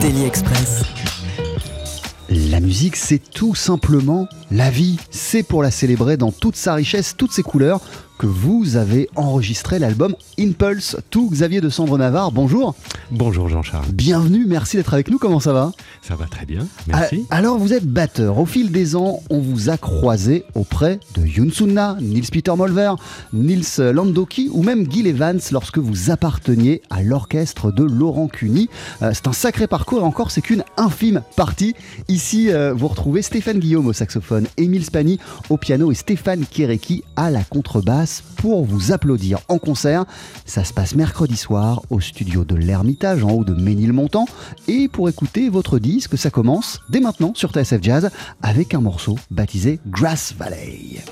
Daily Express. La musique, c'est tout simplement la vie. C'est pour la célébrer dans toute sa richesse, toutes ses couleurs, que vous avez enregistré l'album Impulse. Tout Xavier de Sandre Navarre, bonjour. Bonjour Jean-Charles. Bienvenue, merci d'être avec nous. Comment ça va? Ça va très bien, merci. Ah, alors, vous êtes batteur. Au fil des ans, on vous a croisé auprès de Yoon Sunna, Nils Peter Molver, Nils Landoki ou même Gil Evans lorsque vous apparteniez à l'orchestre de Laurent Cuny. Euh, c'est un sacré parcours et encore, c'est qu'une infime partie. Ici, euh, vous retrouvez Stéphane Guillaume au saxophone, Émile Spani au piano et Stéphane Kéréki à la contrebasse pour vous applaudir en concert. Ça se passe mercredi soir au studio de l'Ermitage en haut de Ménilmontant. Et pour écouter votre disque, ça commence dès maintenant sur TSF Jazz avec un morceau baptisé Grass Valley.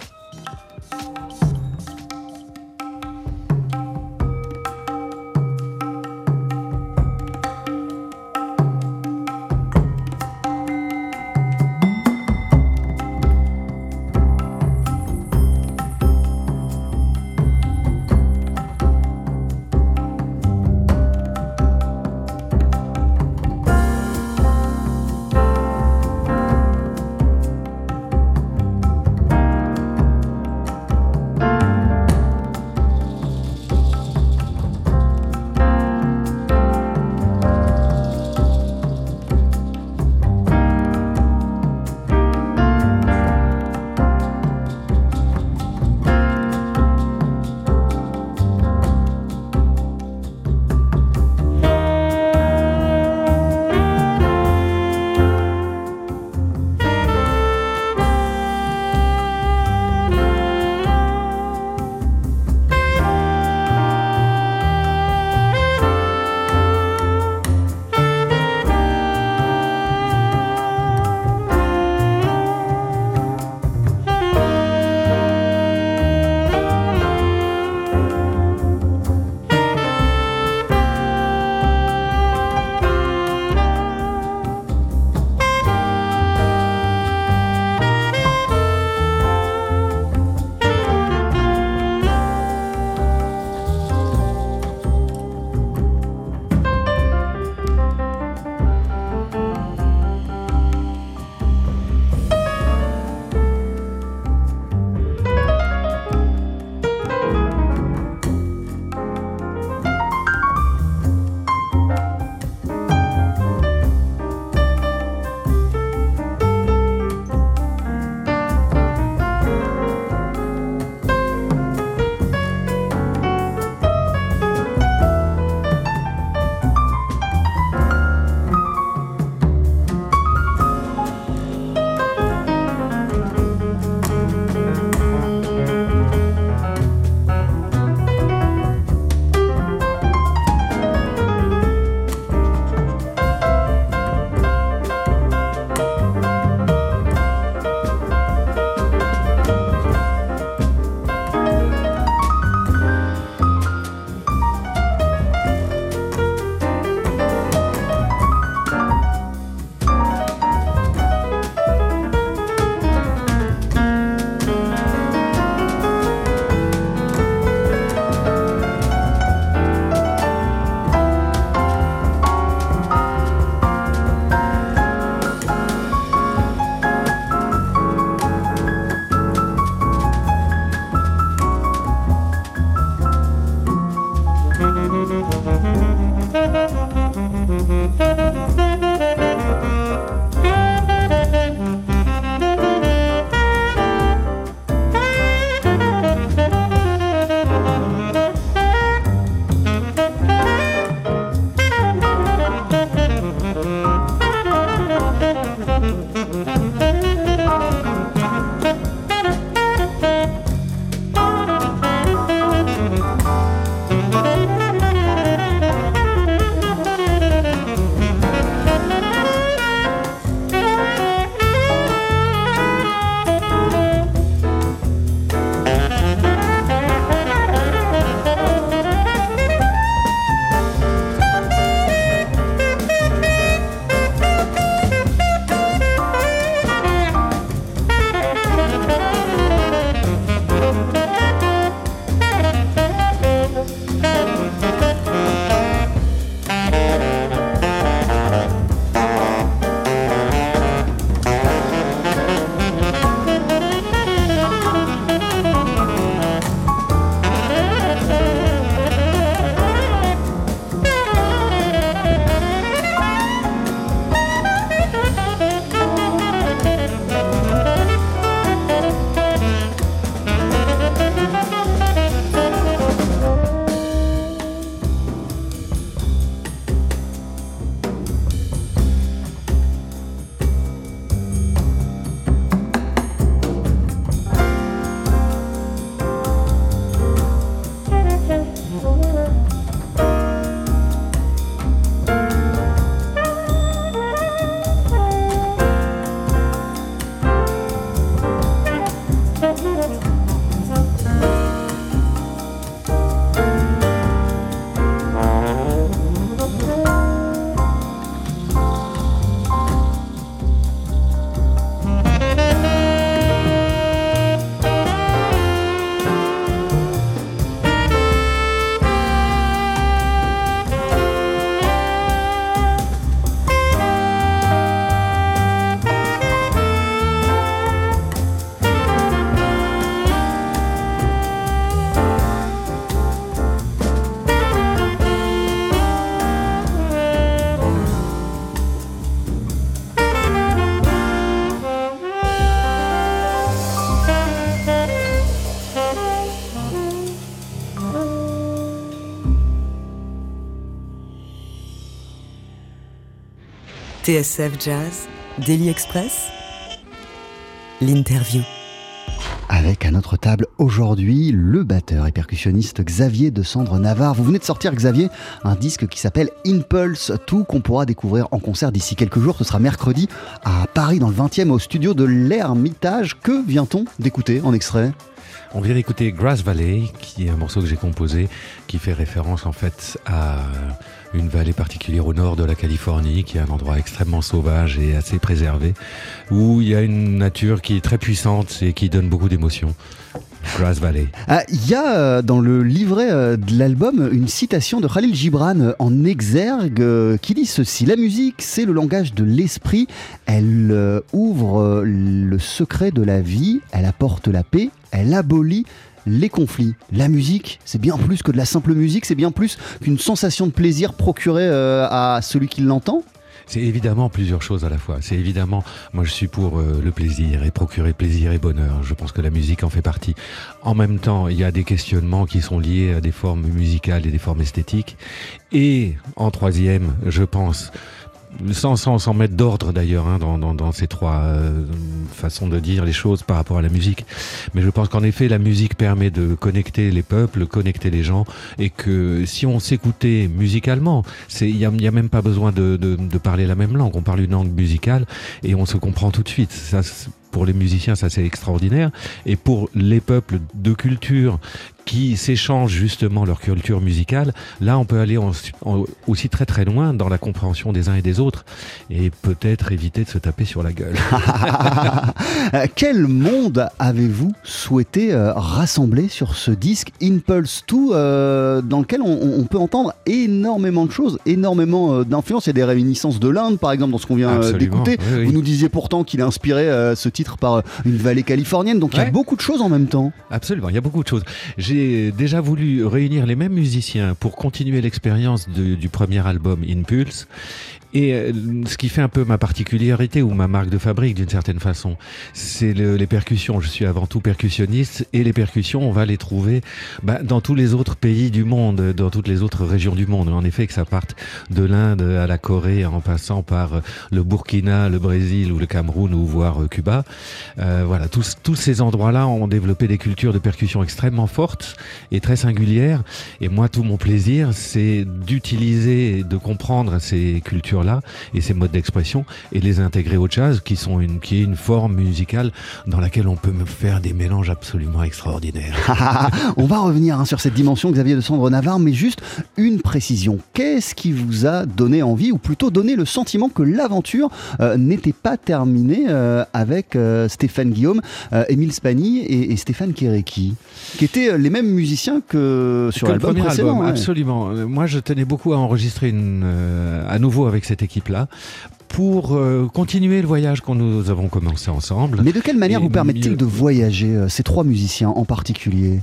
TSF Jazz, Daily Express, l'interview. Avec à notre table aujourd'hui le batteur et percussionniste Xavier de Cendre Navarre. Vous venez de sortir Xavier un disque qui s'appelle Impulse, tout qu'on pourra découvrir en concert d'ici quelques jours. Ce sera mercredi à Paris dans le 20e au studio de l'Ermitage. Que vient-on d'écouter en extrait? On vient d'écouter Grass Valley, qui est un morceau que j'ai composé, qui fait référence en fait à une vallée particulière au nord de la Californie, qui est un endroit extrêmement sauvage et assez préservé, où il y a une nature qui est très puissante et qui donne beaucoup d'émotions. Valley. Ah, il y a euh, dans le livret euh, de l'album une citation de Khalil Gibran euh, en exergue qui dit ceci La musique, c'est le langage de l'esprit. Elle ouvre le secret de la vie, elle apporte la paix, elle abolit les conflits. La musique, c'est bien plus que de la simple musique, c'est bien plus qu'une sensation de plaisir procurée à celui qui l'entend. C'est évidemment plusieurs choses à la fois. C'est évidemment, moi je suis pour euh, le plaisir et procurer plaisir et bonheur. Je pense que la musique en fait partie. En même temps, il y a des questionnements qui sont liés à des formes musicales et des formes esthétiques. Et en troisième, je pense sans, sans, sans mettre d'ordre d'ailleurs hein, dans, dans, dans, ces trois euh, façons de dire les choses par rapport à la musique. Mais je pense qu'en effet, la musique permet de connecter les peuples, connecter les gens, et que si on s'écoutait musicalement, il n'y a, y a, même pas besoin de, de, de, parler la même langue. On parle une langue musicale et on se comprend tout de suite. Ça, pour les musiciens, ça c'est extraordinaire. Et pour les peuples de culture qui s'échangent justement leur culture musicale, là on peut aller aussi très très loin dans la compréhension des uns et des autres et peut-être éviter de se taper sur la gueule. Quel monde avez-vous souhaité euh, rassembler sur ce disque Impulse 2 euh, dans lequel on, peut entendre énormément de choses, énormément euh, d'influences? Et des réminiscences de l'Inde par exemple dans ce qu'on vient d'écouter. Vous nous disiez pourtant qu'il a inspiré ce titre par euh, une vallée californienne. Donc il y a beaucoup de choses en même temps. Absolument, il y a beaucoup de choses. J'ai déjà voulu réunir les mêmes musiciens pour continuer l'expérience du premier album Impulse. Et euh, ce qui fait un peu ma particularité ou ma marque de fabrique d'une certaine façon, c'est les percussions. Je suis avant tout percussionniste et les percussions, on va les trouver bah, dans tous les autres pays du monde, dans toutes les autres régions du monde. En effet, que ça parte de l'Inde à la Corée en passant par euh, le Burkina, le Brésil ou le Cameroun ou voire euh, Cuba. Euh, voilà, tous, tous ces endroits-là ont développé des cultures de percussion extrêmement fortes et très singulières. Et moi, tout mon plaisir, c'est d'utiliser et de comprendre ces cultures et ces modes d'expression et les intégrer au jazz qui sont une qui est une forme musicale dans laquelle on peut faire des mélanges absolument extraordinaires. on va revenir hein, sur cette dimension Xavier de Sandre Navarre mais juste une précision. Qu'est-ce qui vous a donné envie ou plutôt donné le sentiment que l'aventure euh, n'était pas terminée euh, avec euh, Stéphane Guillaume, Émile Spani et, Stéphane Kéréki qui étaient les mêmes musiciens que sur l'album précédent. Absolument. Moi je tenais beaucoup à enregistrer une, à nouveau avec cette équipe-là pour euh, continuer le voyage qu'on nous avons commencé ensemble. Mais de quelle manière vous permet-il de voyager, euh, ces trois musiciens en particulier?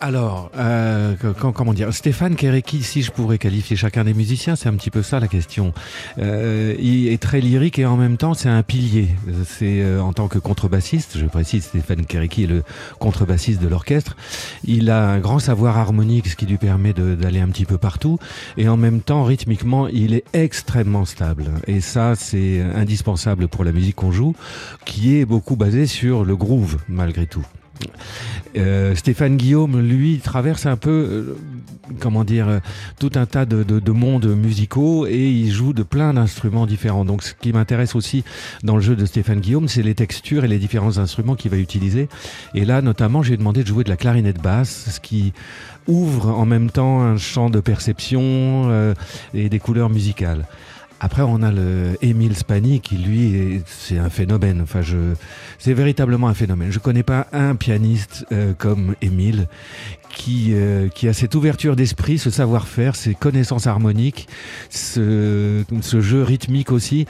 Alors, euh, comment dire Stéphane Kéréki, si je pourrais qualifier chacun des musiciens, c'est un petit peu ça la question. Euh, il est très lyrique et en même temps c'est un pilier. C'est euh, en tant que contrebassiste, je précise, Stéphane Kéréki est le contrebassiste de l'orchestre. Il a un grand savoir harmonique, ce qui lui permet d'aller un petit peu partout. Et en même temps, rythmiquement, il est extrêmement stable. Et ça, c'est indispensable pour la musique qu'on joue, qui est beaucoup basée sur le groove malgré tout. Euh, Stéphane Guillaume, lui, traverse un peu, euh, comment dire, euh, tout un tas de, de, de, mondes musicaux et il joue de plein d'instruments différents. Donc, ce qui m'intéresse aussi dans le jeu de Stéphane Guillaume, c'est les textures et les différents instruments qu'il va utiliser. Et là, notamment, j'ai demandé de jouer de la clarinette basse, ce qui ouvre en même temps un champ de perception et des couleurs musicales. Après, on a le Émile Spani qui, lui, c'est un phénomène. Enfin, je, c'est véritablement un phénomène. Je connais pas un pianiste euh, comme Émile qui, euh, qui a cette ouverture d'esprit, ce savoir-faire, ces connaissances harmoniques, ce, ce jeu rythmique aussi.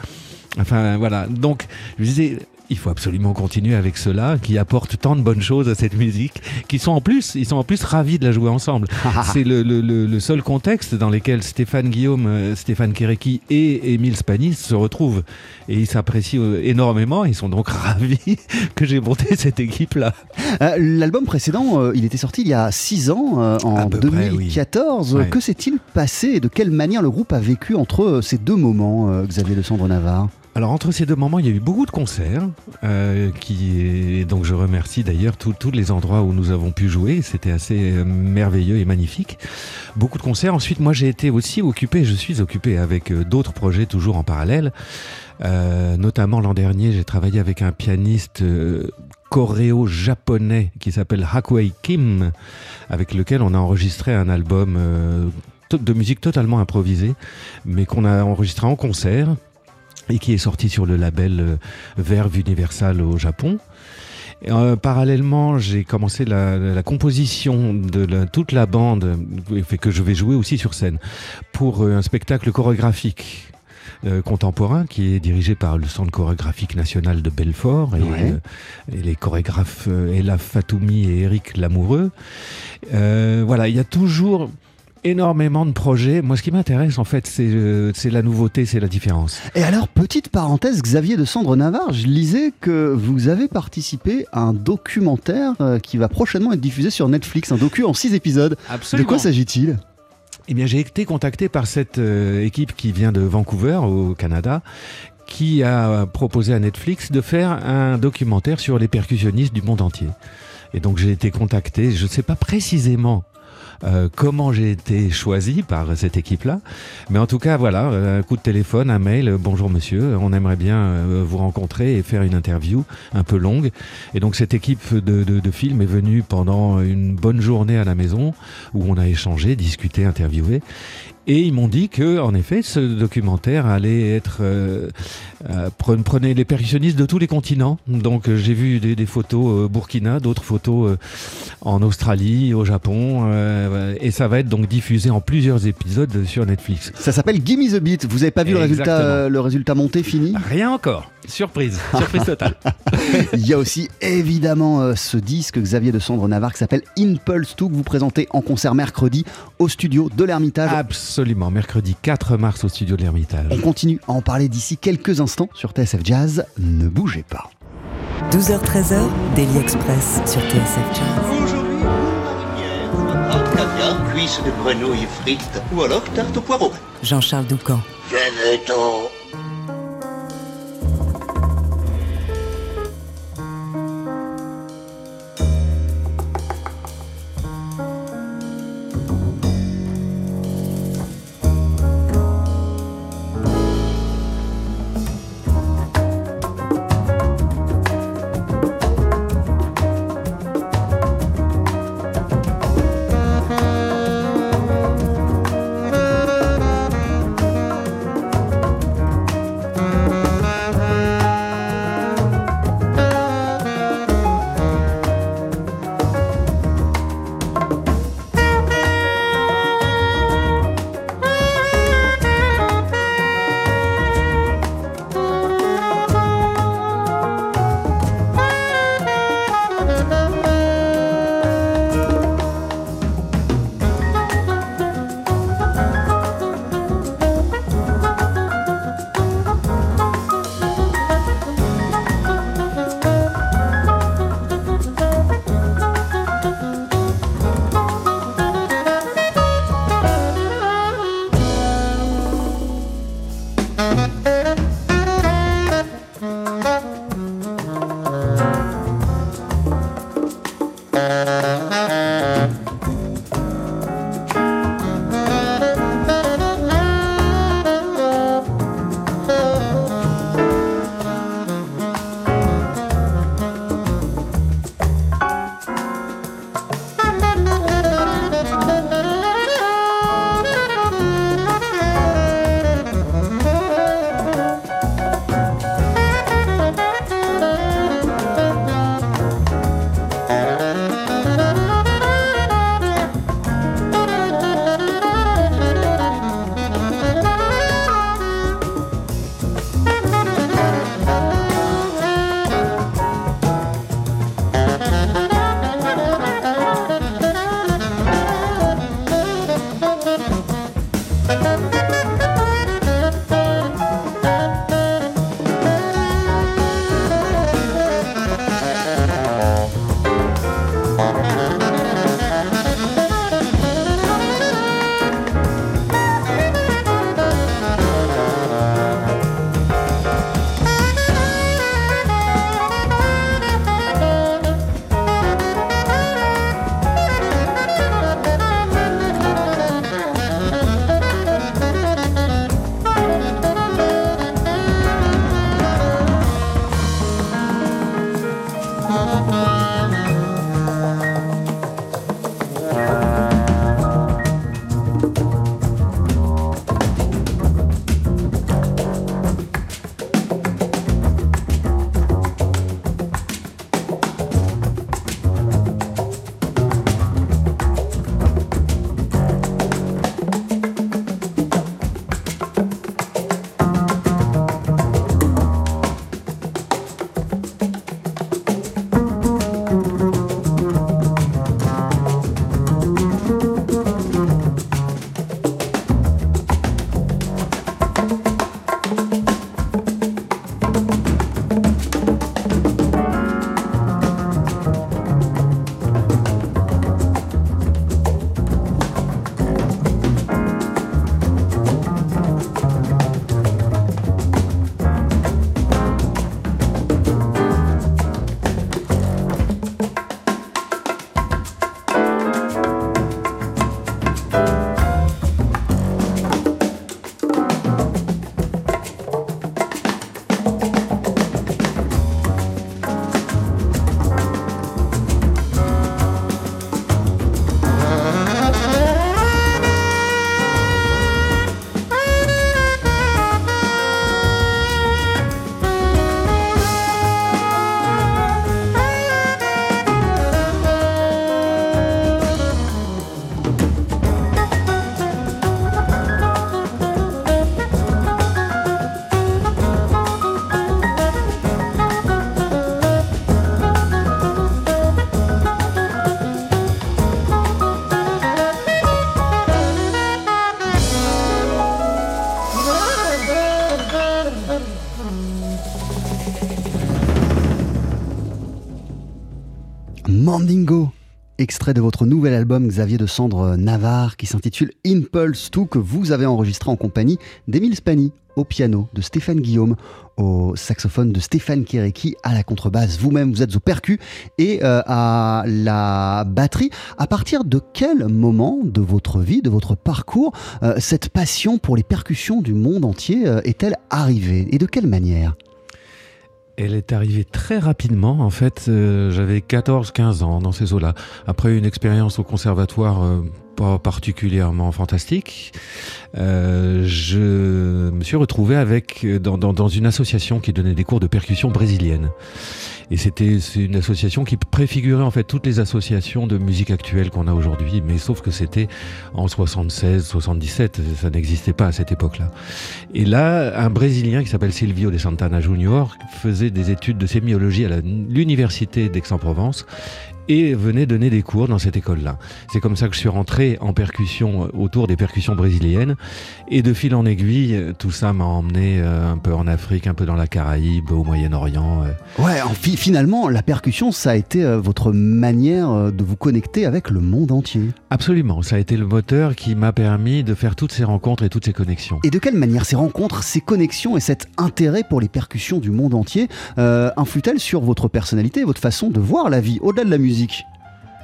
Enfin, voilà. Donc, je disais, il faut absolument continuer avec cela, qui apportent tant de bonnes choses à cette musique, qui sont en plus, ils sont en plus ravis de la jouer ensemble. C'est le, le- le- le seul contexte dans lequel Stéphane Guillaume, euh, Stéphane Kéréki et Émile Spanis se retrouvent. Et ils s'apprécient euh, énormément, ils sont donc ravis que j'ai monté cette équipe-là. Euh, L'album précédent, euh, il était sorti il y a 6 ans, euh, en À peu près, oui. 2014. Ouais. Que s'est-il passé et de quelle manière le groupe a vécu entre ces deux moments, Xavier de Sandre Navarre? Alors entre ces deux moments, il y a eu beaucoup de concerts, euh, qui et donc je remercie d'ailleurs tous les endroits où nous avons pu jouer. C'était assez euh, merveilleux et magnifique. Beaucoup de concerts. Ensuite, moi j'ai été aussi occupé, je suis occupé avec euh, d'autres projets toujours en parallèle. Euh, notamment l'an dernier, j'ai travaillé avec un pianiste euh, coréo-japonais qui s'appelle Hakuei Kim, avec lequel on a enregistré un album de musique totalement improvisée, mais qu'on a enregistré en concert et qui est sorti sur le label euh, Verve Universal au Japon. Euh, parallèlement, j'ai commencé la, la composition de la- toute la bande, que je vais jouer aussi sur scène, pour euh, un spectacle chorégraphique euh, contemporain qui est dirigé par le Centre chorégraphique national de Belfort et, Ouais. euh, et les chorégraphes Ella Fatoumi et Eric Lamoureux. Euh, voilà, il y a toujours énormément de projets. Moi, ce qui m'intéresse, en fait, c'est euh, c'est la nouveauté, c'est la différence. Et alors, petite parenthèse, Xavier de Sandre Navarre, je lisais que vous avez participé à un documentaire euh, qui va prochainement être diffusé sur Netflix, un docu en 6 épisodes. De quoi s'agit-il? Eh bien, j'ai été contacté par cette euh, équipe qui vient de Vancouver, au Canada, qui a proposé à Netflix de faire un documentaire sur les percussionnistes du monde entier. Et donc, j'ai été contacté, je ne sais pas précisément euh, comment j'ai été choisi par cette équipe-là. Mais en tout cas, voilà, euh, un coup de téléphone, un mail, euh, bonjour monsieur, on aimerait bien euh, vous rencontrer et faire une interview un peu longue. Et donc cette équipe de, de, de film est venue pendant une bonne journée à la maison où on a échangé, discuté, interviewé. Et ils m'ont dit que, en effet, ce documentaire allait être euh, euh, pre- prenait les percussionnistes de tous les continents. Donc euh, j'ai vu des, des photos Burkina, d'autres photos en Australie, au Japon, et ça va être donc diffusé en plusieurs épisodes sur Netflix. Ça s'appelle Gimme the Beat. Vous avez pas vu le résultat, le résultat monté fini? Rien encore. Surprise, surprise totale. Il y a aussi évidemment euh, ce disque Xavier de Sandre Navarre qui s'appelle Impulse 2 que vous présentez en concert mercredi au studio de l'Ermitage. Absolument, mercredi 4 mars au studio de l'Ermitage. On continue à en parler d'ici quelques instants sur TSF Jazz. Ne bougez pas. 12h-13h, Daily Express sur TSF Jazz. Aujourd'hui, marinière, tarte caviar, cuisse de grenouille frites ou alors tarte au poireau. Jean-Charles Doucan. Venez-t'en. Extrait de votre nouvel album Xavier de Cendre Navarre qui s'intitule Impulse 2 que vous avez enregistré en compagnie d'Émile Spani au piano, de Stéphane Guillaume au saxophone, de Stéphane Kéréki à la contrebasse. Vous-même, vous êtes au percu et euh, à la batterie. À partir de quel moment de votre vie, de votre parcours, euh, cette passion pour les percussions du monde entier euh, est-elle arrivée et de quelle manière? Elle est arrivée très rapidement. En fait, euh, j'avais 14-15 ans dans ces eaux-là. Après une expérience au conservatoire euh, pas particulièrement fantastique, euh, je me suis retrouvé avec dans, dans, dans une association qui donnait des cours de percussion brésilienne. Et c'était une association qui préfigurait en fait toutes les associations de musique actuelle qu'on a aujourd'hui, mais sauf que c'était en 76, 77, ça n'existait pas à cette époque-là. Et là, un Brésilien qui s'appelle Silvio de Santana Junior faisait des études de sémiologie à l'université d'Aix-en-Provence et venait donner des cours dans cette école-là. C'est comme ça que je suis rentré en percussion euh, autour des percussions brésiliennes et de fil en aiguille, euh, tout ça m'a emmené euh, un peu en Afrique, un peu dans la Caraïbe, au Moyen-Orient. Ouais, en fi- finalement, la percussion, ça a été votre manière de vous connecter avec le monde entier. Absolument, ça a été le moteur qui m'a permis de faire toutes ces rencontres et toutes ces connexions. Et de quelle manière ces rencontres, ces connexions et cet intérêt pour les percussions du monde entier euh, influent-elles sur votre personnalité votre façon de voir la vie, au-delà de la musique?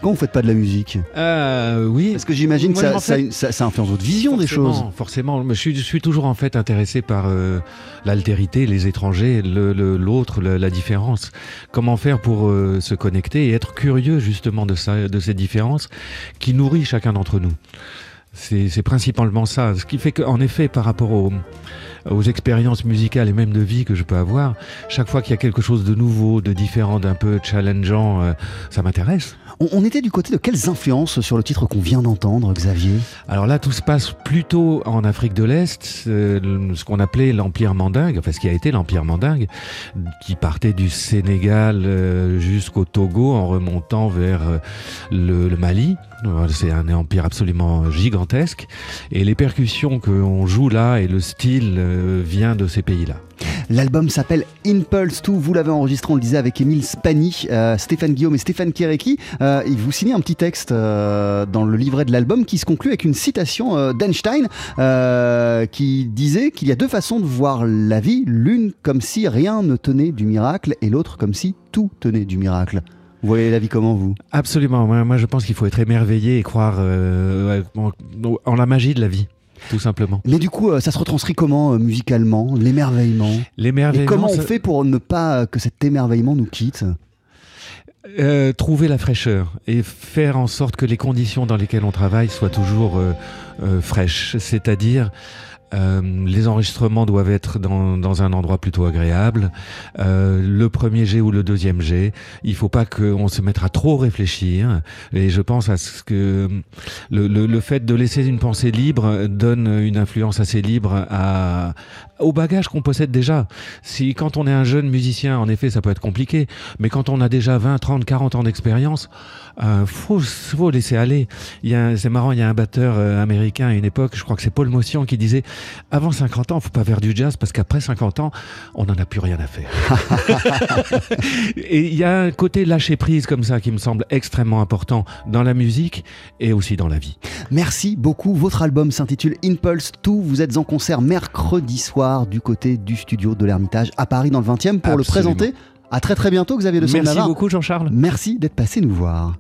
Quand vous faites pas de la musique? Euh, oui. Parce que j'imagine que ça, en ça, fait, ça- ça influence votre vision des choses. Forcément, je suis, je suis toujours en fait intéressé par euh, l'altérité, les étrangers, le- l'autre, le- la différence. Comment faire pour euh, se connecter et être curieux justement de, ça, de ces différences qui nourrit chacun d'entre nous? C'est principalement ça. Ce qui fait qu'en effet, par rapport aux, aux expériences musicales et même de vie que je peux avoir, chaque fois qu'il y a quelque chose de nouveau, de différent, d'un peu challengeant, euh, ça m'intéresse. On, était du côté de quelles influences sur le titre qu'on vient d'entendre, Xavier? Alors là, tout se passe plutôt en Afrique de l'Est, euh, ce qu'on appelait l'Empire mandingue, enfin ce qui a été l'Empire mandingue, qui partait du Sénégal euh, jusqu'au Togo en remontant vers le, le Mali. C'est un empire absolument gigantesque. Et les percussions qu'on joue là et le style euh, vient de ces pays-là. L'album s'appelle Impulse 2, vous l'avez enregistré, on le disait, avec Émile Spani, euh, Stéphane Guillaume et Stéphane Kéréki. Euh, vous signez un petit texte euh, dans le livret de l'album qui se conclut avec une citation d'Einstein qui disait qu'il y a deux façons de voir la vie, l'une comme si rien ne tenait du miracle et l'autre comme si tout tenait du miracle. Vous voyez la vie comment vous? Absolument. Moi, moi, je pense qu'il faut être émerveillé et croire euh, en, en la magie de la vie, tout simplement. Mais du coup, euh, ça se retranscrit comment euh, musicalement L'émerveillement? Et L'émerveillement. comment on ça- fait pour ne pas que cet émerveillement nous quitte? Euh, trouver la fraîcheur et faire en sorte que les conditions dans lesquelles on travaille soient toujours euh, euh, fraîches. C'est-à-dire, euh, les enregistrements doivent être dans, dans un endroit plutôt agréable. Euh, le premier jet ou le deuxième jet, il faut pas qu'on se mette à trop réfléchir. Et je pense à ce que le, le, le fait de laisser une pensée libre donne une influence assez libre à, au bagage qu'on possède déjà. Si quand on est un jeune musicien, en effet, ça peut être compliqué, mais quand on a déjà 20, 30, 40 ans d'expérience, euh, faut, faut laisser aller. Il y a un- c'est marrant, il y a un batteur euh, américain à une époque, je crois que c'est Paul Motion qui disait avant 50 ans, faut pas faire du jazz parce qu'après 50 ans, on n'en a plus rien à faire. et il y a un côté lâcher prise comme ça qui me semble extrêmement important dans la musique et aussi dans la vie. Merci beaucoup. Votre album s'intitule Impulse 2. Vous êtes en concert mercredi soir du côté du studio de l'Ermitage à Paris dans le 20e pour le présenter. À très très bientôt Xavier de Merci Navarre. beaucoup Jean-Charles. Merci d'être passé nous voir.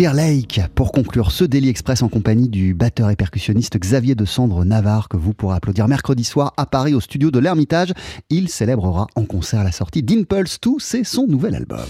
Clear Lake pour conclure ce Daily Express en compagnie du batteur et percussionniste Xavier de Cendre Navarre que vous pourrez applaudir mercredi soir à Paris au studio de l'Ermitage. Il célébrera en concert la sortie d'Impulse 2, c'est son nouvel album.